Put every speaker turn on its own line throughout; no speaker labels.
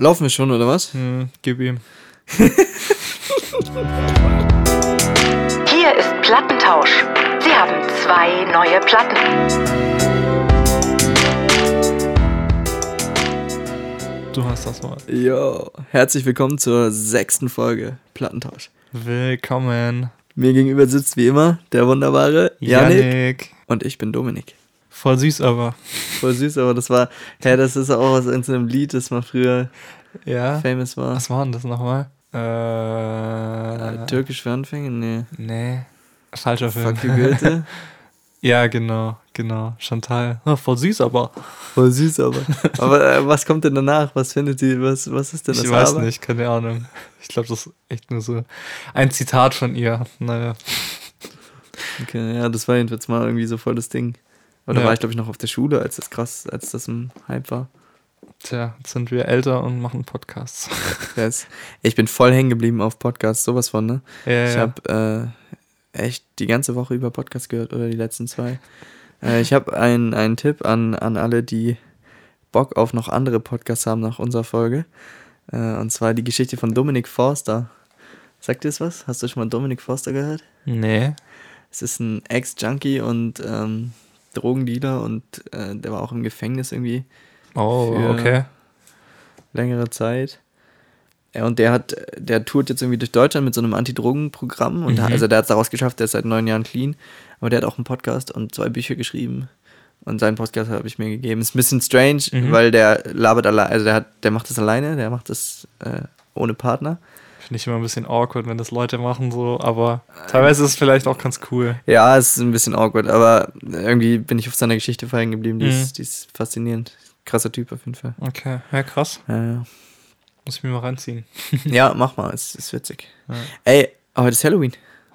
Laufen wir schon, oder was?
Hm, gib ihm.
Hier ist Plattentausch. Sie haben zwei neue Platten.
Du hast das Wort.
Jo, herzlich willkommen zur sechsten Folge Plattentausch.
Willkommen.
Mir gegenüber sitzt wie immer der wunderbare Janik.
Janik.
Und ich bin Dominik.
Voll süß aber.
Voll süß, aber das war, hä, das ist auch aus irgendeinem Lied, das mal früher
Ja.
famous war.
Was war denn das nochmal?
Äh,
Äh.
Türkisch für Anfänger? Nee.
Nee. Falscher Film.
Fuck you Goethe.
ja, genau, genau. Chantal. Oh, voll süß aber.
Voll süß, aber. Aber äh, was kommt denn danach? Was findet sie, was, was ist denn das
Ich weiß
aber?
nicht, keine Ahnung. Ich glaube, das ist echt nur so ein Zitat von ihr. Naja.
Okay, ja, das war jedenfalls mal irgendwie so voll das Ding. Da
Ja.
war ich, glaube ich, noch auf der Schule, als das krass, als das ein Hype war.
Tja, jetzt sind wir älter und machen Podcasts.
Yes. Ich bin voll hängen geblieben auf Podcasts, sowas von, ne?
Ja,
Ich
ja.
habe äh, echt die ganze Woche über Podcasts gehört oder die letzten zwei. Äh, ich habe einen, einen Tipp an, an alle, die Bock auf noch andere Podcasts haben nach unserer Folge. Äh, und zwar die Geschichte von Dominic Forster. Sagt dir das was? Hast du schon mal Dominic Forster gehört?
Nee.
Es ist ein Ex-Junkie und ähm, Drogendealer und äh, der war auch im Gefängnis irgendwie
Oh, okay.
längere Zeit. Ja, und der hat, der tourt jetzt irgendwie durch Deutschland mit so einem Anti-Drogen-Programm und
Mhm.
also der hat es daraus geschafft, der ist seit neun Jahren clean, aber der hat auch einen Podcast und zwei Bücher geschrieben und seinen Podcast habe ich mir gegeben. Ist ein bisschen strange,
Mhm.
weil der labert alleine, also der hat, der macht das alleine, der macht das äh, ohne Partner.
Finde ich immer ein bisschen awkward, wenn das Leute machen so, aber teilweise ist es vielleicht auch ganz cool.
Ja, es ist ein bisschen awkward, aber irgendwie bin ich auf seiner Geschichte verhängen geblieben, die,
Mhm.
ist, die ist faszinierend. Krasser Typ auf jeden Fall.
Okay, ja krass.
Ja, ja.
Muss ich mir mal reinziehen.
ja mach mal, es ist witzig.
Ja.
Ey, heute ist Halloween.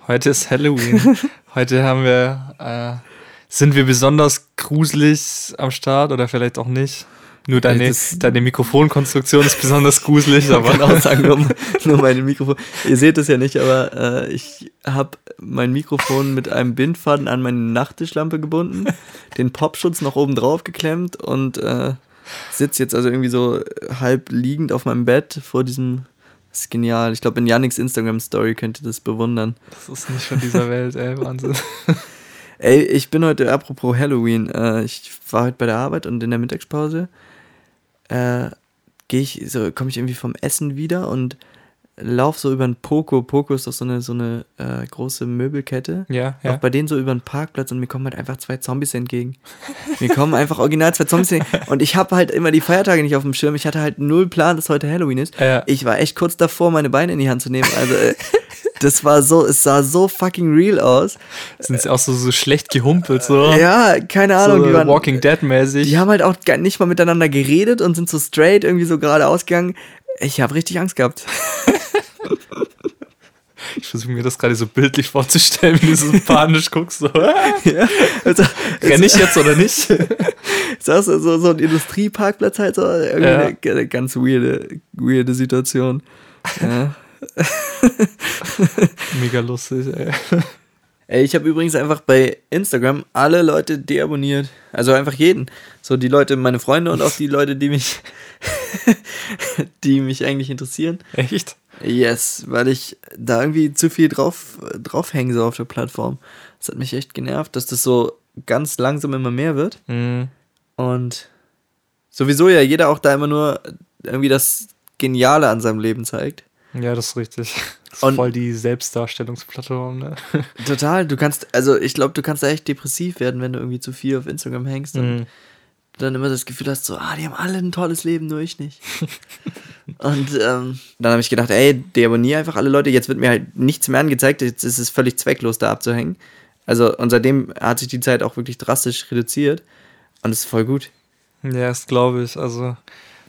Heute ist Halloween. Heute haben wir, äh, sind wir besonders gruselig am Start oder vielleicht auch nicht. Nur deine,
Das-
deine Mikrofonkonstruktion ist besonders gruselig,
Ich kann
aber
auch sagen, nur, nur meine Mikrofon. Ihr seht es ja nicht, aber äh, ich habe mein Mikrofon mit einem Bindfaden an meine Nachttischlampe gebunden, den Popschutz noch oben drauf geklemmt und äh, sitze jetzt also irgendwie so halb liegend auf meinem Bett vor diesem. Das ist genial. Ich glaube, in Yannicks Instagram-Story könnt ihr das bewundern.
das ist nicht von dieser Welt, ey, Wahnsinn.
Ey, ich bin heute, apropos Halloween, äh, ich war heute bei der Arbeit und in der Mittagspause äh, gehe ich, so komme ich irgendwie vom Essen wieder und lauf so über ein Poco. Poco ist doch so eine, so eine äh, große Möbelkette.
Ja, ja.
bei denen so über den Parkplatz und mir kommen halt einfach zwei Zombies entgegen. Mir kommen einfach original zwei Zombies entgegen. Und ich habe halt immer die Feiertage nicht auf dem Schirm. Ich hatte halt null Plan, dass heute Halloween ist.
Ja.
Ich war echt kurz davor, meine Beine in die Hand zu nehmen. Also, äh, das war so, es sah so fucking real aus.
Sind sie auch so, so schlecht gehumpelt, so.
Ja, keine Ahnung.
so
die, waren,
Walking Dead mäßig.
die haben halt auch gar nicht mal miteinander geredet und sind so straight irgendwie so gerade ausgegangen. Ich habe richtig Angst gehabt.
Ich versuche mir das gerade so bildlich vorzustellen, wie du so panisch guckst, so.
ja, also,
Renn ich jetzt oder nicht?
es ist so, so, ein Industrieparkplatz halt so. Irgendwie eine, eine ganz weirde, weirde Situation. Ja.
Mega lustig, ey.
Ey, ich habe übrigens einfach bei Instagram alle Leute deabonniert. Also einfach jeden. So die Leute, meine Freunde und auch die Leute, die mich, die mich eigentlich interessieren.
Echt?
Yes, weil ich da irgendwie zu viel drauf, draufhänge so auf der Plattform. Das hat mich echt genervt, dass das so ganz langsam immer mehr wird.
Mhm.
Und sowieso ja jeder auch da immer nur irgendwie das Geniale an seinem Leben zeigt.
Ja, das ist richtig. Das ist
Und-
voll die Selbstdarstellungsplattform, ne?
Total, du kannst, also ich glaube, du kannst da echt depressiv werden, wenn du irgendwie zu viel auf Instagram hängst und
Mhm.
dann immer das Gefühl hast, so, ah, die haben alle ein tolles Leben, nur ich nicht. und ähm, dann habe ich gedacht, ey, deabonniere einfach alle Leute, jetzt wird mir halt nichts mehr angezeigt, jetzt ist es völlig zwecklos, da abzuhängen. Also, und seitdem hat sich die Zeit auch wirklich drastisch reduziert und es ist voll gut.
Ja, das glaube ich. Also,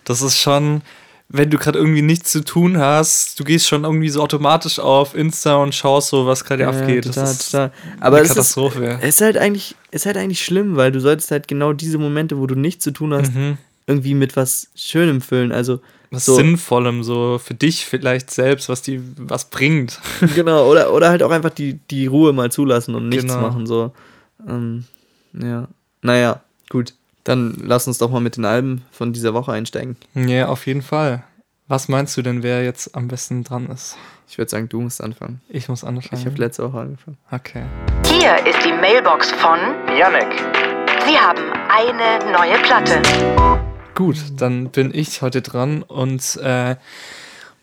das ist schon, wenn du gerade irgendwie nichts zu tun hast, du gehst schon irgendwie so automatisch auf Insta und schaust so, was gerade abgeht.
total,
das ist
total. Aber
eine
es ist,
Katastrophe.
es ist halt eigentlich, es ist halt eigentlich schlimm, weil du solltest halt genau diese Momente, wo du nichts zu tun hast,
Mhm.
irgendwie mit was Schönem füllen. Also,
Was
so,
Sinnvollem, so für dich vielleicht selbst, was die was bringt.
Genau, oder, oder halt auch einfach die, die Ruhe mal zulassen und nichts
Genau.
machen. So. Ähm, ja. Naja, gut. Dann lass uns doch mal mit den Alben von dieser Woche einsteigen.
Ja, auf jeden Fall. Was meinst du denn, wer jetzt am besten dran ist?
Ich würde sagen, du musst anfangen.
Ich muss anfangen.
Ich habe letzte Woche angefangen.
Okay.
Hier ist die Mailbox von
Yannick.
Sie haben eine neue Platte.
Gut, dann bin ich heute dran und äh,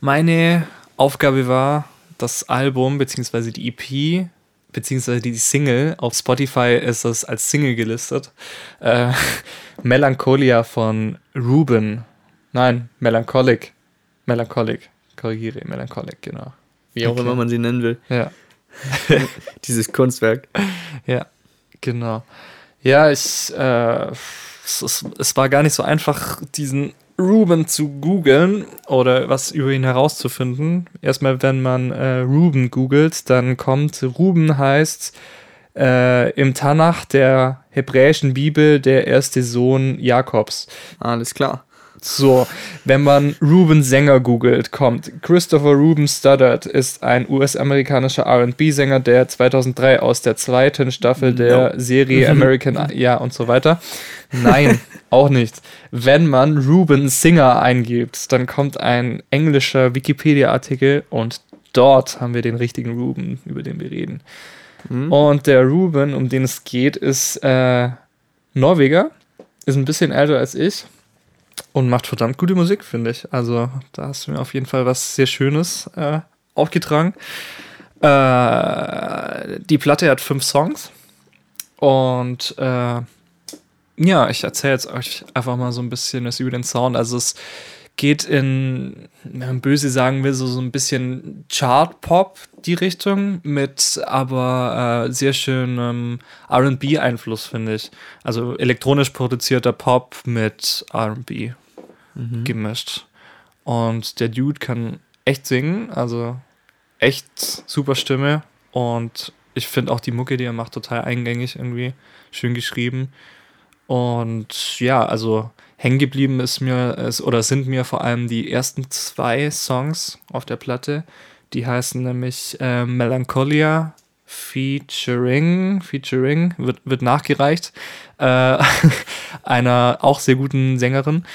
meine Aufgabe war, das Album bzw. die EP bzw. die Single, auf Spotify ist es als Single gelistet, äh, Melancholia von Ruben. Nein, Melancholic. Melancholic. Korrigiere, Melancholic, genau.
Wie auch
Okay.
immer man sie nennen will.
Ja,
Dieses Kunstwerk.
ja, genau. Ja, ich, äh, es, es, es war gar nicht so einfach, diesen Ruben zu googeln oder was über ihn herauszufinden. Erstmal, wenn man äh, Ruben googelt, dann kommt, Ruben heißt äh, im Tanach der hebräischen Bibel der erste Sohn Jakobs.
Alles klar.
So, wenn man Ruben Sänger googelt, kommt Christopher Ruben Studdard ist ein US-amerikanischer R&B-Sänger, der 2003 aus der zweiten Staffel der
No.
Serie American, ja und so weiter. Nein, auch nicht. Wenn man Ruben Singer eingibt, dann kommt ein englischer Wikipedia-Artikel und dort haben wir den richtigen Ruben, über den wir reden. Und der Ruben, um den es geht, ist äh, Norweger, ist ein bisschen älter als ich und macht verdammt gute Musik, finde ich. Also da hast du mir auf jeden Fall was sehr Schönes äh, aufgetragen. Äh, die Platte hat fünf Songs und äh, ja, ich erzähle jetzt euch einfach mal so ein bisschen was über den Sound. Also es geht in, wenn man böse sagen will, so, so ein bisschen Chart-Pop die Richtung mit aber äh, sehr schönem RB-Einfluss, finde ich. Also elektronisch produzierter Pop mit RB gemischt. Und der Dude kann echt singen, also echt super Stimme. Und ich finde auch die Mucke, die er macht, total eingängig irgendwie. Schön geschrieben. Und ja, also hängen geblieben ist mir, ist, oder sind mir vor allem die ersten zwei Songs auf der Platte. Die heißen nämlich äh, Melancholia Featuring, Featuring, wird, wird nachgereicht, äh, einer auch sehr guten Sängerin.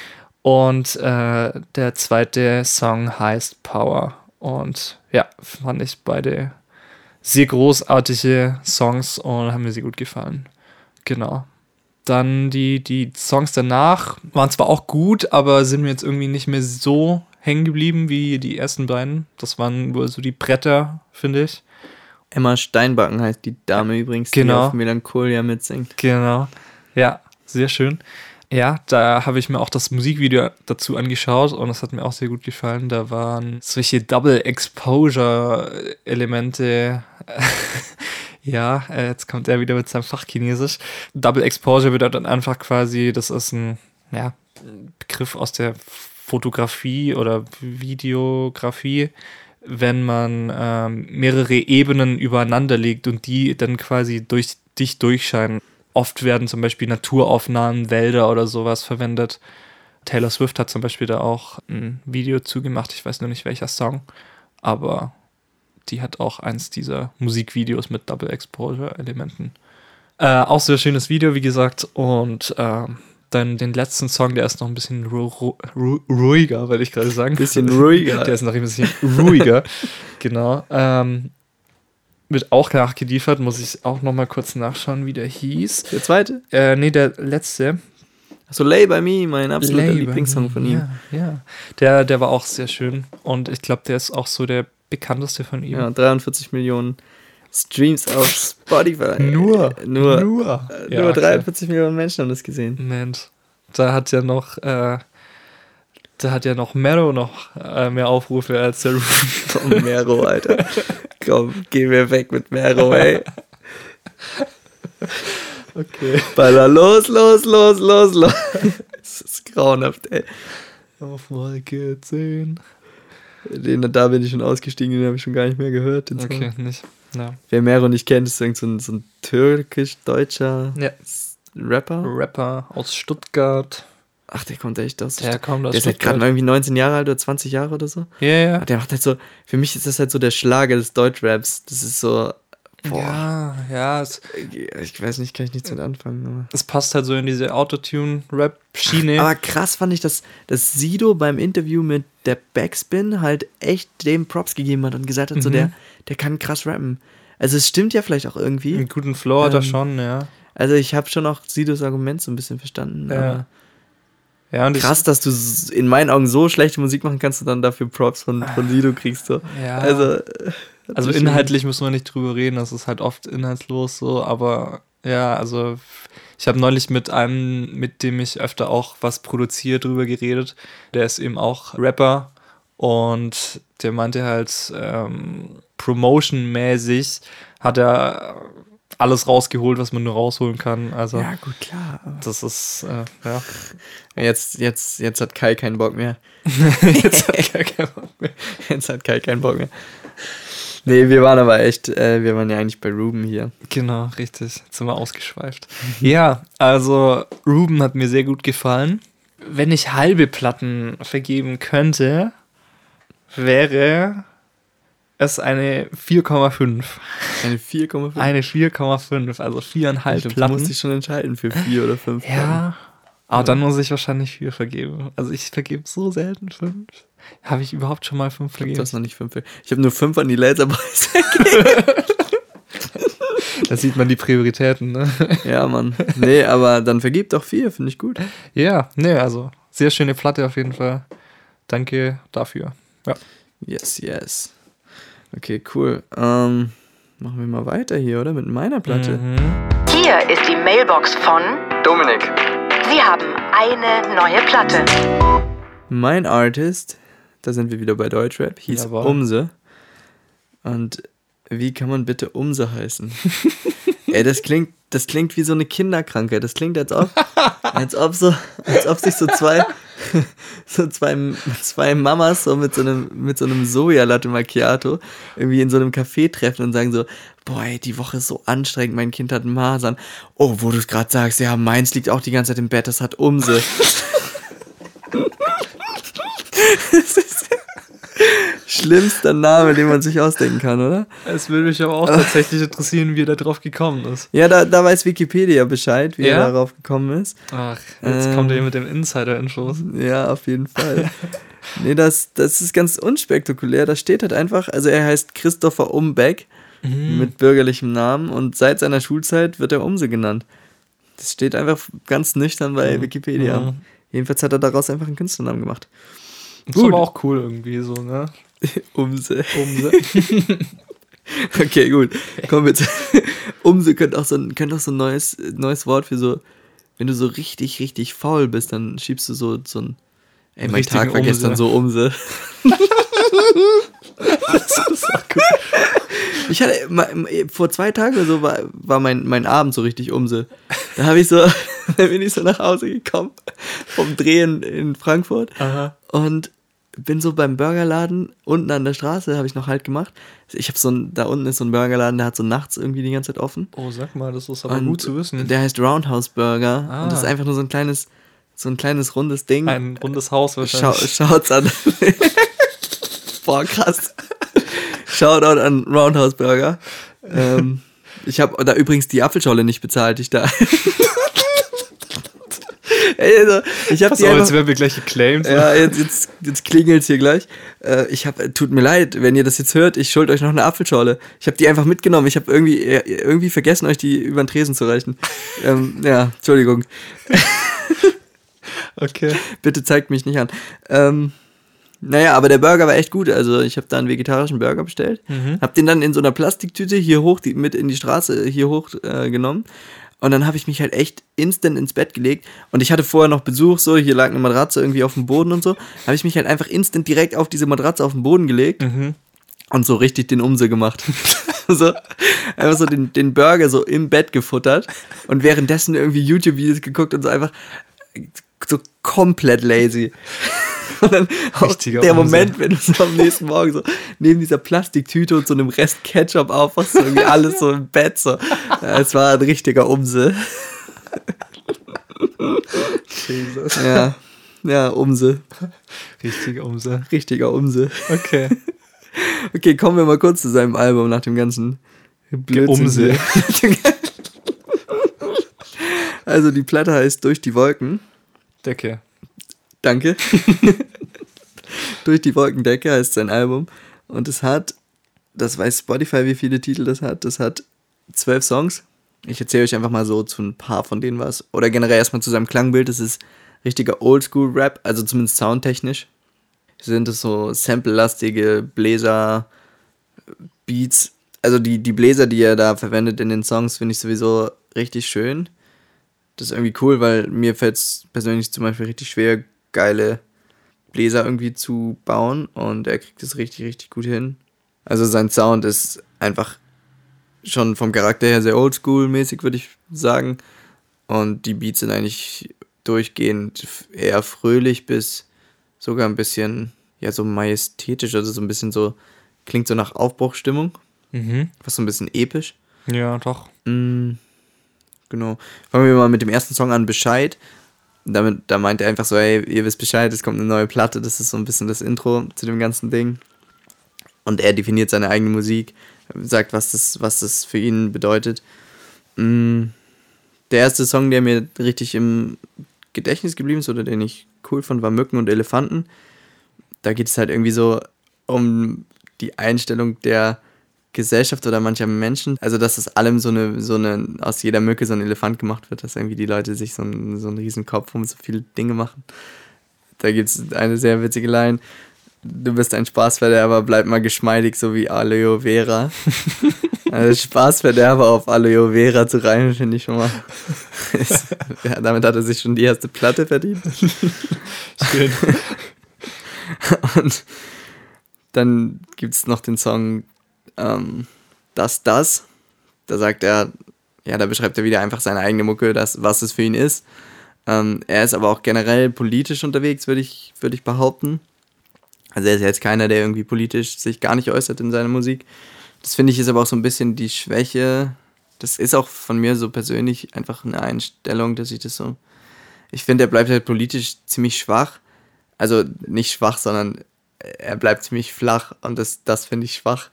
Und äh, der zweite Song heißt Power. Und ja, fand ich beide sehr großartige Songs und haben mir sehr gut gefallen. Genau. Dann die, die Songs danach waren zwar auch gut, aber sind mir jetzt irgendwie nicht mehr so hängen geblieben wie die ersten beiden. Das waren wohl so die Bretter, finde ich.
Emma Steinbacken heißt die Dame übrigens,
Genau.
die auf Melancholia mitsingt.
Genau. Ja, sehr schön. Ja, da habe ich mir auch das Musikvideo dazu angeschaut und das hat mir auch sehr gut gefallen. Da waren solche Double Exposure Elemente. ja, äh, jetzt kommt er wieder mit seinem Fachchinesisch. Double Exposure bedeutet einfach quasi, das ist ein ja, Begriff aus der Fotografie oder Videografie, wenn man ähm, mehrere Ebenen übereinander legt und die dann quasi durch dich durchscheinen. Oft werden zum Beispiel Naturaufnahmen, Wälder oder sowas verwendet. Taylor Swift hat zum Beispiel da auch ein Video zugemacht. Ich weiß nur nicht welcher Song, aber die hat auch eins dieser Musikvideos mit Double Exposure Elementen. Äh, auch sehr schönes Video, wie gesagt. Und ähm, dann den letzten Song, der ist noch ein bisschen ru ru ru ruhiger, wollte ich gerade sagen.
Bisschen ruhiger.
Der ist noch ein bisschen ruhiger. genau. Ähm, wird auch nachgeliefert, muss ich auch noch mal kurz nachschauen, wie der hieß.
Der zweite?
Äh, nee, der letzte.
Achso, Lay by Me, mein absoluter Lieblingssong von ihm.
Ja, ja. Der, der war auch sehr schön. Und ich glaube, der ist auch so der bekannteste von ihm.
Ja, 43 Millionen Streams auf Spotify.
Nur.
Äh, Nur.
Nur.
äh,
Ja,
nur
klar.
43 Millionen Menschen haben das gesehen.
Mensch. Da hat ja noch, äh, da hat ja noch Mero noch äh, mehr Aufrufe als der Ruben.
Komm, Mero, Alter. Komm, geh mir weg mit Mero, ey.
Okay.
Baller, los, los, los, los, los. Das ist grauenhaft, ey.
Auf Wolke 10.
Den, da bin ich schon ausgestiegen, den habe ich schon gar nicht mehr gehört.
Okay, nicht. Ja.
Wer Mero nicht kennt, ist irgend so ein, so ein türkisch-deutscher
ja.
Rapper.
Rapper aus Stuttgart.
Ach, der kommt echt aus.
Der kommt aus
der ist halt gerade irgendwie 19 Jahre alt oder 20 Jahre oder so.
Ja, ja.
Der macht halt so, für mich ist das halt so der Schlager des Deutschraps. Das ist so Boah.
Ja, ja, es,
Ich weiß nicht, kann ich nichts mit anfangen. Aber.
es passt halt so in diese Autotune-Rap-Schiene.
Aber krass fand ich, dass, dass Sido beim Interview mit der Backspin halt echt dem Props gegeben hat und gesagt hat, so
Mhm.
der, der kann krass rappen. Also es stimmt ja vielleicht auch irgendwie.
Einen guten Flow hat er
Ähm,
schon, ja.
Also ich habe schon auch Sidos Argument so ein bisschen verstanden.
Ja. Ja,
Krass, dass du in meinen Augen so schlechte Musik machen kannst und dann dafür Props von, von Sido kriegst. So.
Ja.
Also, äh,
Also inhaltlich müssen wir nicht drüber reden, das ist halt oft inhaltslos so, aber ja, also ich habe neulich mit einem, mit dem ich öfter auch was produziere, drüber geredet. Der ist eben auch Rapper und der meinte halt, ähm, Promotion-mäßig hat er alles rausgeholt, was man nur rausholen kann. Also
Ja, gut, klar.
das ist, äh, ja.
Jetzt, jetzt, jetzt hat Kai keinen Bock mehr.
Jetzt hat er keinen Bock mehr.
Jetzt hat Kai keinen Bock mehr. Nee, wir waren aber echt, äh, wir waren ja eigentlich bei Ruben hier.
Genau, richtig. Jetzt sind wir ausgeschweift. ja, also Ruben hat mir sehr gut gefallen. Wenn ich halbe Platten vergeben könnte, wäre es eine 4,5.
Eine 4,5.
Eine 4,5, also viereinhalb
Du musst
Platten.
dich schon entscheiden für vier oder fünf.
Ja, aber dann muss ich wahrscheinlich vier vergeben. Also ich vergebe so selten fünf. Habe ich überhaupt schon mal fünf
Du
vergeben?
hast noch nicht fünf. Ich habe nur fünf an die Laserboys.
Da sieht man die Prioritäten, ne?
ja, Mann. Nee, aber dann vergib doch vier, finde ich gut.
Ja, nee, also sehr schöne Platte auf jeden Fall. Danke dafür. Ja.
Yes, yes. Okay, cool. Ähm, machen wir mal weiter hier, oder? Mit meiner Platte.
Mhm.
Hier ist die Mailbox von
Dominik.
Sie haben eine neue Platte.
Mein Artist, da sind wir wieder bei Deutschrap, hieß
Jawohl.
Umse. Und wie kann man bitte Umse heißen? Ey, das klingt, das klingt wie so eine Kinderkrankheit. Das klingt, als ob, als ob so, als ob sich so zwei, so zwei, zwei Mamas so mit so einem, mit so einem Sojalatte Macchiato irgendwie in so einem Café treffen und sagen so, boah, ey, die Woche ist so anstrengend, mein Kind hat Masern. Oh, wo du es gerade sagst, ja, meins liegt auch die ganze Zeit im Bett, das hat Umse. Das schlimmster Name, den man sich ausdenken kann, oder?
Es würde mich aber auch tatsächlich interessieren, wie er da drauf gekommen ist.
Ja, da, da weiß Wikipedia Bescheid, wie
Ja?
er darauf gekommen ist.
Ach, jetzt
Ähm.
kommt er mit den Insider-Infos.
Ja, auf jeden Fall. nee, das, das ist ganz unspektakulär. Da steht halt einfach, also er heißt Christopher Umbeck mit bürgerlichem Namen und seit seiner Schulzeit wird er Umse genannt. Das steht einfach ganz nüchtern bei Wikipedia.
Mhm.
Jedenfalls hat er daraus einfach einen Künstlernamen gemacht.
Ist
Gut.
aber auch cool irgendwie so, ne?
Umse.
Umse.
Okay, gut. Wir zu. Umse könnte auch so ein, könnte auch so ein neues, neues Wort für so, wenn du so richtig, richtig faul bist, dann schiebst du so, so ein. Ey, mein
Richtigen
Tag war gestern
Umse.
so Umse. Ich hatte, vor zwei Tagen oder so war, war mein, mein Abend so richtig Umse. Da habe ich so, da bin ich so nach Hause gekommen vom Drehen in Frankfurt
Aha.
und bin so beim Burgerladen unten an der Straße, habe ich noch halt gemacht. Ich habe so ein, da unten ist so ein Burgerladen, der hat so nachts irgendwie die ganze Zeit offen.
Oh, sag mal, das ist aber
Und
gut zu wissen.
Der heißt Roundhouse Burger.
Ah.
Und das ist einfach nur so ein kleines, so ein kleines rundes Ding.
Ein rundes Haus
Schau,
wahrscheinlich.
schaut's an. Boah, krass. Shoutout an Roundhouse Burger. Ähm, ich habe da übrigens die Apfelscholle nicht bezahlt, die ich da. Also, ich habe
Pass auf,
einfach,
jetzt werden wir gleich geclaimed.
ja, jetzt, jetzt, jetzt klingelt's hier gleich. Äh, ich habe, tut mir leid, wenn ihr das jetzt hört, ich schuld euch noch eine Apfelschorle. Ich habe die einfach mitgenommen. Ich habe irgendwie, äh, irgendwie vergessen, euch die über den Tresen zu reichen. ähm, ja, Entschuldigung.
Okay.
Bitte zeigt mich nicht an. Ähm, naja, aber der Burger war echt gut. Also ich habe da einen vegetarischen Burger bestellt.
Mhm.
Hab den dann in so einer Plastiktüte hier hoch, die, mit in die Straße hier hoch äh, genommen. Und dann habe ich mich halt echt instant ins Bett gelegt. Und ich hatte vorher noch Besuch, so, hier lag eine Matratze irgendwie auf dem Boden und so. Habe ich mich halt einfach instant direkt auf diese Matratze auf den Boden gelegt
Mhm.
und so richtig den Umse gemacht. so, einfach so den, den Burger so im Bett gefuttert und währenddessen irgendwie YouTube-Videos geguckt und so einfach so komplett lazy. Und dann auch
Richtiger
der
Umse.
Moment, wenn du so am nächsten Morgen so neben dieser Plastiktüte und so einem Rest Ketchup aufwachst, so irgendwie alles so im Bett so. Es war ein richtiger Umse.
Jesus.
Ja, ja, Umse.
Richtige Umse.
Richtiger Umse.
Okay.
Okay, kommen wir mal kurz zu seinem Album nach dem ganzen Blödsinn. also die Platte heißt Durch die Wolken.
Decke.
Danke. Durch die Wolkendecke heißt sein Album. Und es hat, das weiß Spotify, wie viele Titel das hat. Das hat zwölf Songs. Ich erzähle euch einfach mal so zu ein paar von denen was. Oder generell erstmal zu seinem Klangbild. Das ist richtiger Oldschool-Rap, also zumindest soundtechnisch. Sind es so sample-lastige Bläser, Beats. Also die, die Bläser, die er da verwendet in den Songs, finde ich sowieso richtig schön. Das ist irgendwie cool, weil mir fällt es persönlich zum Beispiel richtig schwer, geile Bläser irgendwie zu bauen und er kriegt es richtig, richtig gut hin. Also sein Sound ist einfach schon vom Charakter her sehr oldschool-mäßig, würde ich sagen. Und die Beats sind eigentlich durchgehend eher fröhlich bis sogar ein bisschen, ja, so majestätisch, also so ein bisschen so, klingt so nach Aufbruchstimmung.
Mhm.
Fast so ein bisschen episch.
Ja, doch.
Mm, genau. Fangen wir mal mit dem ersten Song an, Bescheid. Damit, da meint er einfach so, hey, ihr wisst Bescheid, es kommt eine neue Platte, das ist so ein bisschen das Intro zu dem ganzen Ding. Und er definiert seine eigene Musik, sagt, was das, was das für ihn bedeutet. Mm, der erste Song, der mir richtig im Gedächtnis geblieben ist oder den ich cool fand, war Mücken und Elefanten. Da geht es halt irgendwie so um die Einstellung der Gesellschaft oder mancher Menschen. Also, dass aus allem so eine, so eine, aus jeder Mücke so ein Elefant gemacht wird, dass irgendwie die Leute sich so einen, so einen riesen Kopf um so viele Dinge machen. Da gibt es eine sehr witzige Line. Du bist ein Spaßverderber, bleib mal geschmeidig, so wie Aloe Vera. also Spaßverderber auf Aloe Vera zu reimen, finde ich schon mal. ja, damit hat er sich schon die erste Platte verdient.
Schön.
Und dann gibt es noch den Song ähm, Das, Das. Da sagt er, ja, da beschreibt er wieder einfach seine eigene Mucke, das, was es für ihn ist. Ähm, er ist aber auch generell politisch unterwegs, würde ich, würd ich behaupten. Also er ist jetzt keiner, der irgendwie politisch sich gar nicht äußert in seiner Musik. Das finde ich ist aber auch so ein bisschen die Schwäche. Das ist auch von mir so persönlich einfach eine Einstellung, dass ich das so. Ich finde, er bleibt halt politisch ziemlich schwach. Also nicht schwach, sondern er bleibt ziemlich flach und das, das finde ich schwach.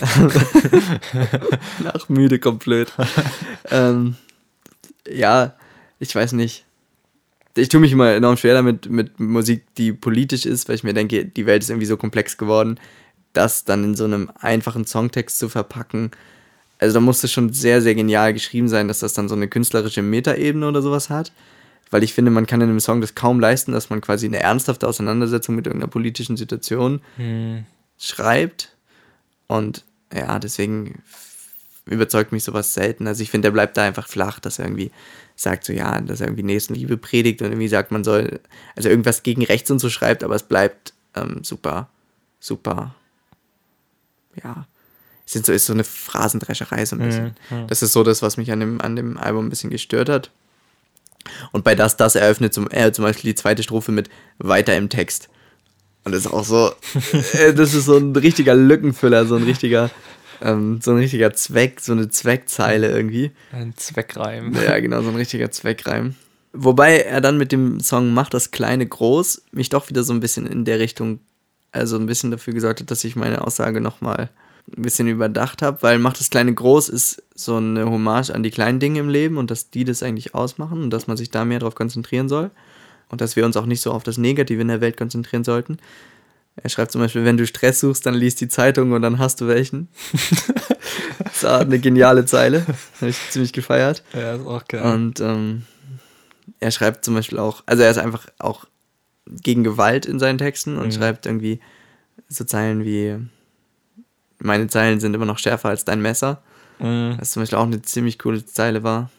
Nach müde kommt blöd. ähm, ja, ich weiß nicht. Ich tue mich immer enorm schwer damit, mit Musik, die politisch ist, weil ich mir denke, die Welt ist irgendwie so komplex geworden, das dann in so einem einfachen Songtext zu verpacken. Also da muss es schon sehr, sehr genial geschrieben sein, dass das dann so eine künstlerische Metaebene oder sowas hat weil ich finde, man kann in einem Song das kaum leisten, dass man quasi eine ernsthafte Auseinandersetzung mit irgendeiner politischen Situation
Hm.
schreibt. Und ja, deswegen überzeugt mich sowas selten. Also ich finde, der bleibt da einfach flach, dass er irgendwie sagt, so ja, dass er irgendwie Nächstenliebe predigt und irgendwie sagt, man soll, also irgendwas gegen rechts und so schreibt, aber es bleibt ähm, super, super, ja, es ist so, ist so eine Phrasendrescherei so ein bisschen.
Mhm, ja.
Das ist so das, was mich an dem, an dem Album ein bisschen gestört hat. Und bei das, das eröffnet zum, äh, zum Beispiel die zweite Strophe mit weiter im Text. Und das ist auch so, äh, das ist so ein richtiger Lückenfüller, so ein richtiger, ähm, so ein richtiger Zweck, so eine Zweckzeile irgendwie.
Ein Zweckreim.
Ja, genau, so ein richtiger Zweckreim. Wobei er dann mit dem Song Macht das Kleine groß mich doch wieder so ein bisschen in der Richtung, also ein bisschen dafür gesorgt hat, dass ich meine Aussage nochmal ein bisschen überdacht habe, weil Macht das Kleine groß ist so eine Hommage an die kleinen Dinge im Leben und dass die das eigentlich ausmachen und dass man sich da mehr drauf konzentrieren soll und dass wir uns auch nicht so auf das Negative in der Welt konzentrieren sollten. Er schreibt zum Beispiel, wenn du Stress suchst, dann liest die Zeitung und dann hast du welchen. das war eine geniale Zeile. Habe ich ziemlich gefeiert.
Ja, ist auch geil.
Und ähm, er schreibt zum Beispiel auch, also er ist einfach auch gegen Gewalt in seinen Texten und
Mhm.
schreibt irgendwie so Zeilen wie meine Zeilen sind immer noch schärfer als dein Messer.
Mhm.
Was zum Beispiel auch eine ziemlich coole Zeile war.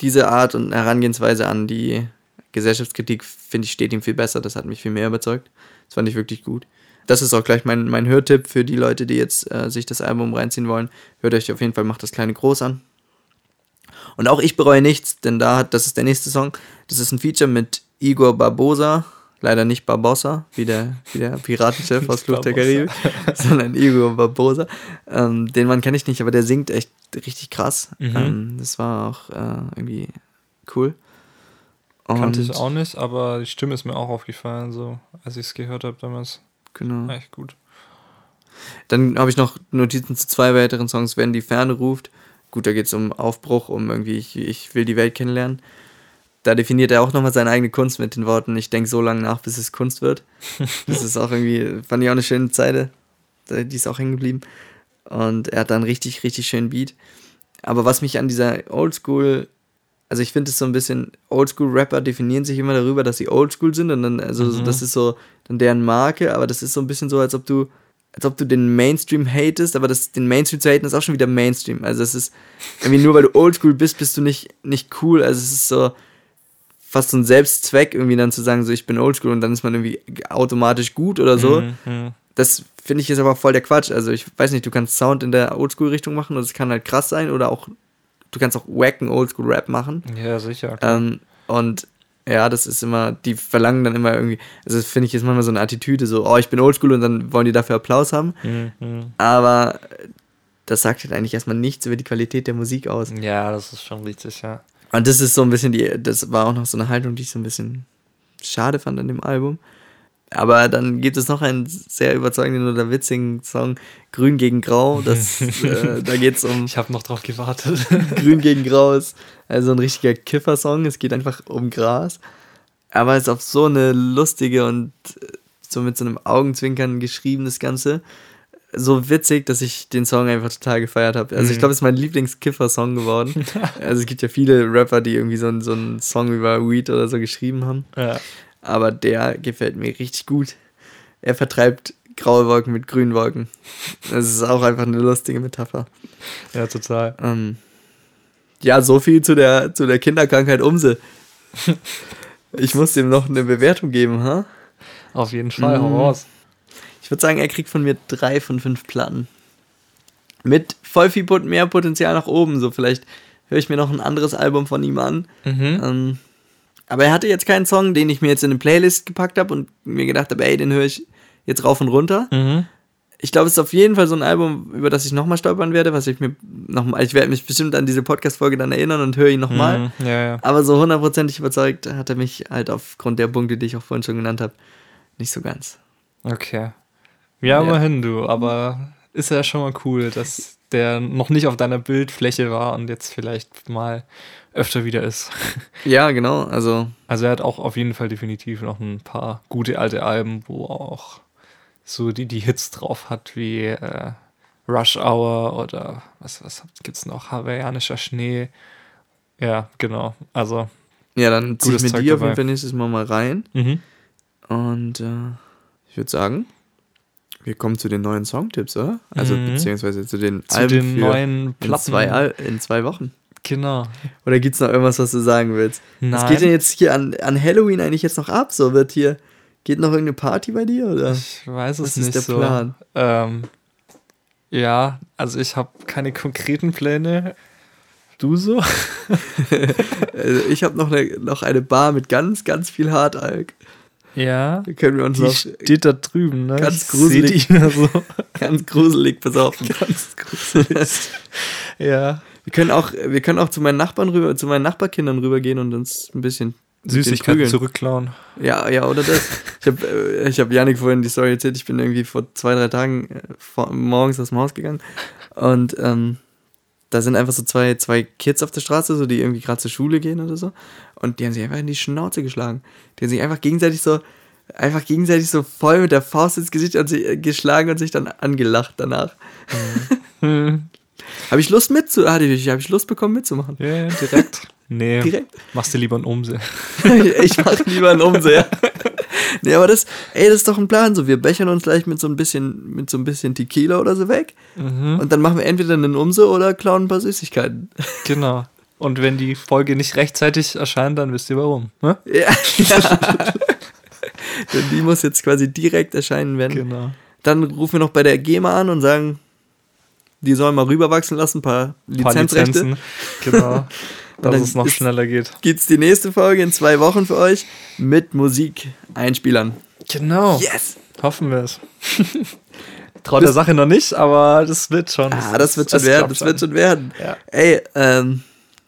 Diese Art und Herangehensweise an die Gesellschaftskritik, finde ich, steht ihm viel besser. Das hat mich viel mehr überzeugt. Das fand ich wirklich gut. Das ist auch gleich mein, mein Hörtipp für die Leute, die jetzt äh, sich das Album reinziehen wollen. Hört euch auf jeden Fall Macht das Kleine groß an. Und auch ich bereue nichts, denn da hat, das ist der nächste Song. Das ist ein Feature mit Igor Barbosa. Leider nicht Barbossa, wie der, wie der Piratenchef aus Fluch der Karibik, sondern Igor Barbosa. Ähm, den Mann kenne ich nicht, aber der singt echt richtig krass.
Mhm.
Ähm, das war auch äh, irgendwie cool.
Kannte ich
Und-
auch nicht, aber die Stimme ist mir auch aufgefallen, so als ich es gehört habe damals.
Genau.
Echt gut.
Dann habe ich noch Notizen zu zwei weiteren Songs, wenn die Ferne ruft. Gut, da geht es um Aufbruch, um irgendwie, ich, ich will die Welt kennenlernen. Da definiert er auch nochmal seine eigene Kunst mit den Worten, ich denke so lange nach, bis es Kunst wird. Das ist auch irgendwie, fand ich auch eine schöne Zeile. Die ist auch hängen geblieben. Und er hat dann richtig, richtig schönen Beat. Aber was mich an dieser Oldschool, also ich finde es so ein bisschen, Oldschool-Rapper definieren sich immer darüber, dass sie Oldschool sind und dann, also
Mhm.
das ist so dann deren Marke, aber das ist so ein bisschen so, als ob du, als ob du den Mainstream hatest, aber das, den Mainstream zu haten ist auch schon wieder Mainstream. Also es ist irgendwie nur weil du Oldschool bist, bist du nicht, nicht cool. Also es ist so fast so ein Selbstzweck, irgendwie dann zu sagen, so ich bin Oldschool und dann ist man irgendwie automatisch gut oder so
Mhm, mhm.
das finde ich ist aber voll der Quatsch. Also ich weiß nicht, du kannst Sound in der Oldschool-Richtung machen und es kann halt krass sein oder auch, du kannst auch wacken Oldschool-Rap machen.
Ja, sicher.
Ähm, und ja, das ist immer, die verlangen dann immer irgendwie, also das finde ich ist manchmal so eine Attitüde, so, oh, ich bin Oldschool und dann wollen die dafür Applaus haben.
Mhm, mhm.
Aber das sagt halt eigentlich erstmal nichts über die Qualität der Musik aus.
Ja, das ist schon richtig, ja.
Und das ist so ein bisschen die, das war auch noch so eine Haltung, die ich so ein bisschen schade fand an dem Album. Aber dann gibt es noch einen sehr überzeugenden oder witzigen Song, Grün gegen Grau. Das, äh, da geht es um
Ich habe noch drauf gewartet.
Grün gegen Grau ist also ein richtiger Kiffer-Song. Es geht einfach um Gras. Aber es ist auf so eine lustige und äh, so mit so einem Augenzwinkern geschrieben, das Ganze. So witzig, dass ich den Song einfach total gefeiert habe. Also ich
Mhm.
glaube, es ist mein Lieblings-Kiffer-Song geworden. also es gibt ja viele Rapper, die irgendwie so, einen- so einen Song über Weed oder so geschrieben haben.
ja.
Aber der gefällt mir richtig gut. Er vertreibt graue Wolken mit grünen Wolken. Das ist auch einfach eine lustige Metapher.
ja, total.
Ähm, ja, so viel zu der, zu der Kinderkrankheit Umse. Ich muss dem noch eine Bewertung geben, ha?
Auf jeden Fall,
Mhm.
hau raus.
Ich würde sagen, er kriegt von mir drei von fünf Platten. Mit voll viel mehr Potenzial nach oben. So, vielleicht höre ich mir noch ein anderes Album von ihm an.
Mhm.
Ähm, aber er hatte jetzt keinen Song, den ich mir jetzt in eine Playlist gepackt habe und mir gedacht habe, ey, den höre ich jetzt rauf und runter.
Mhm.
Ich glaube, es ist auf jeden Fall so ein Album, über das ich nochmal stolpern werde, was ich mir nochmal, ich werde mich bestimmt an diese Podcast-Folge dann erinnern und höre ihn nochmal.
Mhm. Ja, ja.
Aber so hundertprozentig überzeugt hat er mich halt aufgrund der Punkte, die ich auch vorhin schon genannt habe, nicht so ganz.
Okay. Ja,
Ja.
immerhin du, aber ist ja schon mal cool, dass der noch nicht auf deiner Bildfläche war und jetzt vielleicht mal öfter wieder ist.
Ja, genau. Also,
Also er hat auch auf jeden Fall definitiv noch ein paar gute alte Alben, wo auch so die, die Hits drauf hat, wie äh, Rush Hour oder was, was gibt's noch? Hawaiianischer Schnee. Ja, genau. Also,
ja, dann ziehe ich mit
Zeug
dir auf jeden Fall nächstes Mal mal rein.
mhm.
Und äh, ich würde sagen, wir kommen zu den neuen Songtipps, oder? Also,
Mhm.
beziehungsweise zu den
zu
Alben
den neuen
in
Platten.
zwei, Al in zwei Wochen.
Genau.
Oder gibt es noch irgendwas, was du sagen willst? Was
Nein.
geht denn jetzt hier an, an Halloween eigentlich jetzt noch ab? So wird hier, geht noch irgendeine Party bei dir? Oder?
Ich weiß es
Was
nicht
ist der
so.
Plan?
Ähm, ja, also ich habe keine konkreten Pläne. Du so?
Also ich habe noch eine, noch eine Bar mit ganz, ganz viel Hartalk.
Ja.
Da können wir uns
Die
noch
steht da drüben, ne?
ganz gruselig.
so.
ganz gruselig besaufen.
ganz gruselig. ja.
Wir können auch, wir können auch zu meinen Nachbarn rüber, zu meinen Nachbarkindern rübergehen und uns ein bisschen
Süßigkeiten zurückklauen.
Ja, ja, oder das. Ich habe äh, ich hab Janik vorhin die Story erzählt, ich bin irgendwie vor zwei, drei Tagen äh, vor, morgens aus dem Haus gegangen und ähm, da sind einfach so zwei, zwei Kids auf der Straße, so die irgendwie gerade zur Schule gehen oder so und die haben sich einfach in die Schnauze geschlagen. Die haben sich einfach gegenseitig so, einfach gegenseitig so voll mit der Faust ins Gesicht und sich, äh, geschlagen und sich dann angelacht danach.
Hm.
Habe ich Lust mitzu, hatte ich, habe ich Lust bekommen mitzumachen.
Ja, ja, direkt. Nee,
Direkt.
machst du lieber einen Umse.
ich mache lieber einen Umseher. Nee, aber das, ey, das ist doch ein Plan. So, wir bechern uns gleich mit so ein bisschen, mit so ein bisschen Tequila oder so weg.
Mhm.
Und dann machen wir entweder einen Umse oder klauen ein paar Süßigkeiten.
Genau. Und wenn die Folge nicht rechtzeitig erscheint, dann wisst ihr warum. Ne?
Ja. ja. Denn die muss jetzt quasi direkt erscheinen werden.
Genau.
Dann rufen wir noch bei der GEMA an und sagen, die sollen mal rüberwachsen lassen, ein paar
paar
Lizenzrechte.
Lizenzen. Genau. Dass es noch schneller geht.
Gibt's die nächste Folge in zwei Wochen für euch mit Musik-Einspielern.
Genau.
Yes!
Hoffen wir es. Traut der Sache noch nicht, aber das wird schon.
Ah, das wird schon werden, das wird schon werden.
Ja.
Ey, ähm,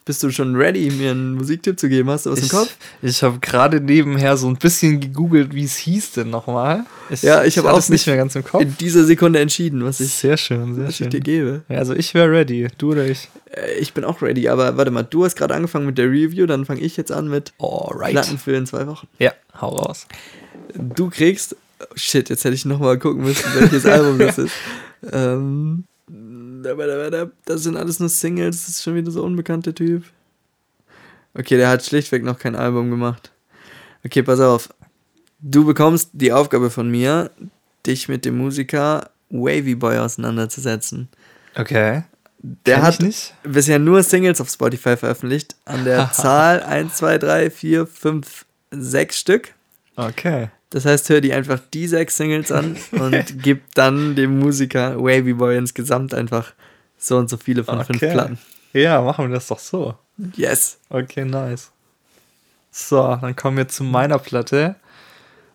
Bist du schon ready, mir einen Musiktipp zu geben? Hast du was im
Ich,
Kopf?
ich habe gerade nebenher so ein bisschen gegoogelt, wie es hieß denn nochmal. Ich,
Ja, ich habe auch
nicht mehr ganz im Kopf.
In dieser Sekunde entschieden, was ich,
Sehr schön, sehr
was ich
schön.
dir gebe.
Ja, also ich wäre ready. Du oder ich?
Äh, Ich bin auch ready, aber warte mal, du hast gerade angefangen mit der Review, dann fange ich jetzt an mit
Alright.
Platten für in zwei Wochen.
Ja, hau raus.
Du kriegst, oh shit, jetzt hätte ich nochmal gucken müssen, welches Album das ist. Ähm, das sind alles nur Singles, das ist schon wieder so unbekannter Typ. Okay, der hat schlichtweg noch kein Album gemacht. Okay, pass auf. Du bekommst die Aufgabe von mir, dich mit dem Musiker Wavy Boy auseinanderzusetzen.
Okay.
Der
Kenn
hat bisher nur Singles auf Spotify veröffentlicht. An der Zahl 1, 2, 3, 4, 5, 6 Stück.
Okay.
Das heißt, hör dir einfach die sechs Singles an und gib dann dem Musiker Wavy Boy insgesamt einfach so und so viele von fünf
Okay.
Platten.
Ja, machen wir das doch so.
Yes.
Okay, nice. So, dann kommen wir zu meiner Platte.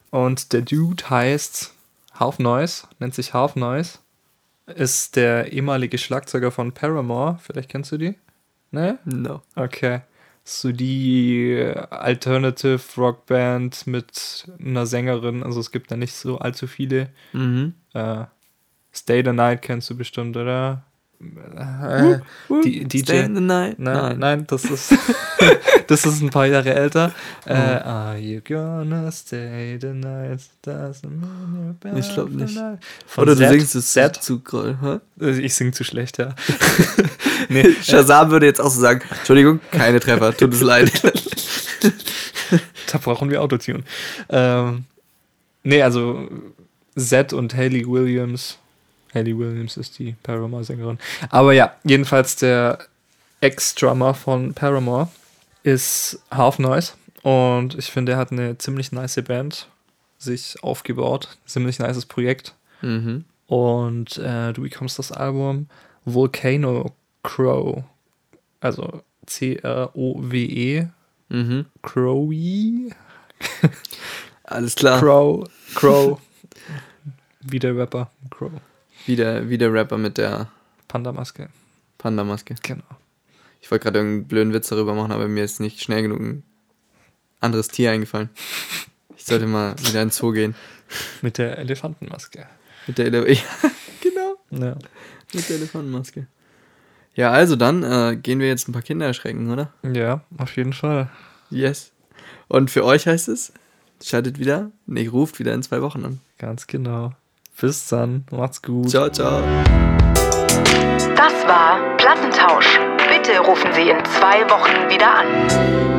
Und der Dude heißt Half Noise, nennt sich Half Noise. Ist der ehemalige Schlagzeuger von Paramore. Vielleicht kennst du die? Ne?
No.
Okay. So die Alternative Rock Band mit einer Sängerin. Also es gibt da nicht so allzu viele.
Mhm.
Äh, Stay the Night kennst du bestimmt, oder? Äh, die, DJ.
Stay in the night.
Nein, nein, das ist das ist ein paar Jahre älter. Äh, are you gonna stay the night?
Ich glaub
bad
nicht. Oder du singst es
Zed.
zu groll. Hä?
Äh, Ich sing zu schlecht, ja. nee,
Shazam würde jetzt auch so sagen, Entschuldigung, keine Treffer, tut es leid.
da brauchen wir Autotune. Ähm, nee, also Zed und Hayley Williams. Hayley Williams ist die Paramore-Sängerin. Aber ja, jedenfalls der Ex-Drummer von Paramore ist Half Noise. Und ich finde, er hat eine ziemlich nice Band sich aufgebaut. Ziemlich nices Projekt.
mhm.
Und äh, du bekommst das Album Volcano Crow. Also C-R-O-W-E.
Mhm.
Crowy.
Alles klar.
Crow. Crow. Wie der Rapper. Crow.
Wie der, wie der Rapper mit der
Panda-Maske.
Panda-Maske.
Genau.
Ich wollte gerade irgendeinen blöden Witz darüber machen, aber mir ist nicht schnell genug ein anderes Tier eingefallen. Ich sollte mal wieder ins Zoo gehen.
Mit der Elefantenmaske.
Mit der Ele ja, genau.
Ja.
Mit der Elefantenmaske. Ja, also dann äh, gehen wir jetzt ein paar Kinder erschrecken, oder?
ja, auf jeden Fall.
Yes. Und für euch heißt es, schaltet wieder, nee, ruft wieder in zwei Wochen an.
Ganz genau. Bis dann. Macht's gut.
Ciao, ciao.
Das war Plattentausch. Bitte rufen Sie in zwei Wochen wieder an.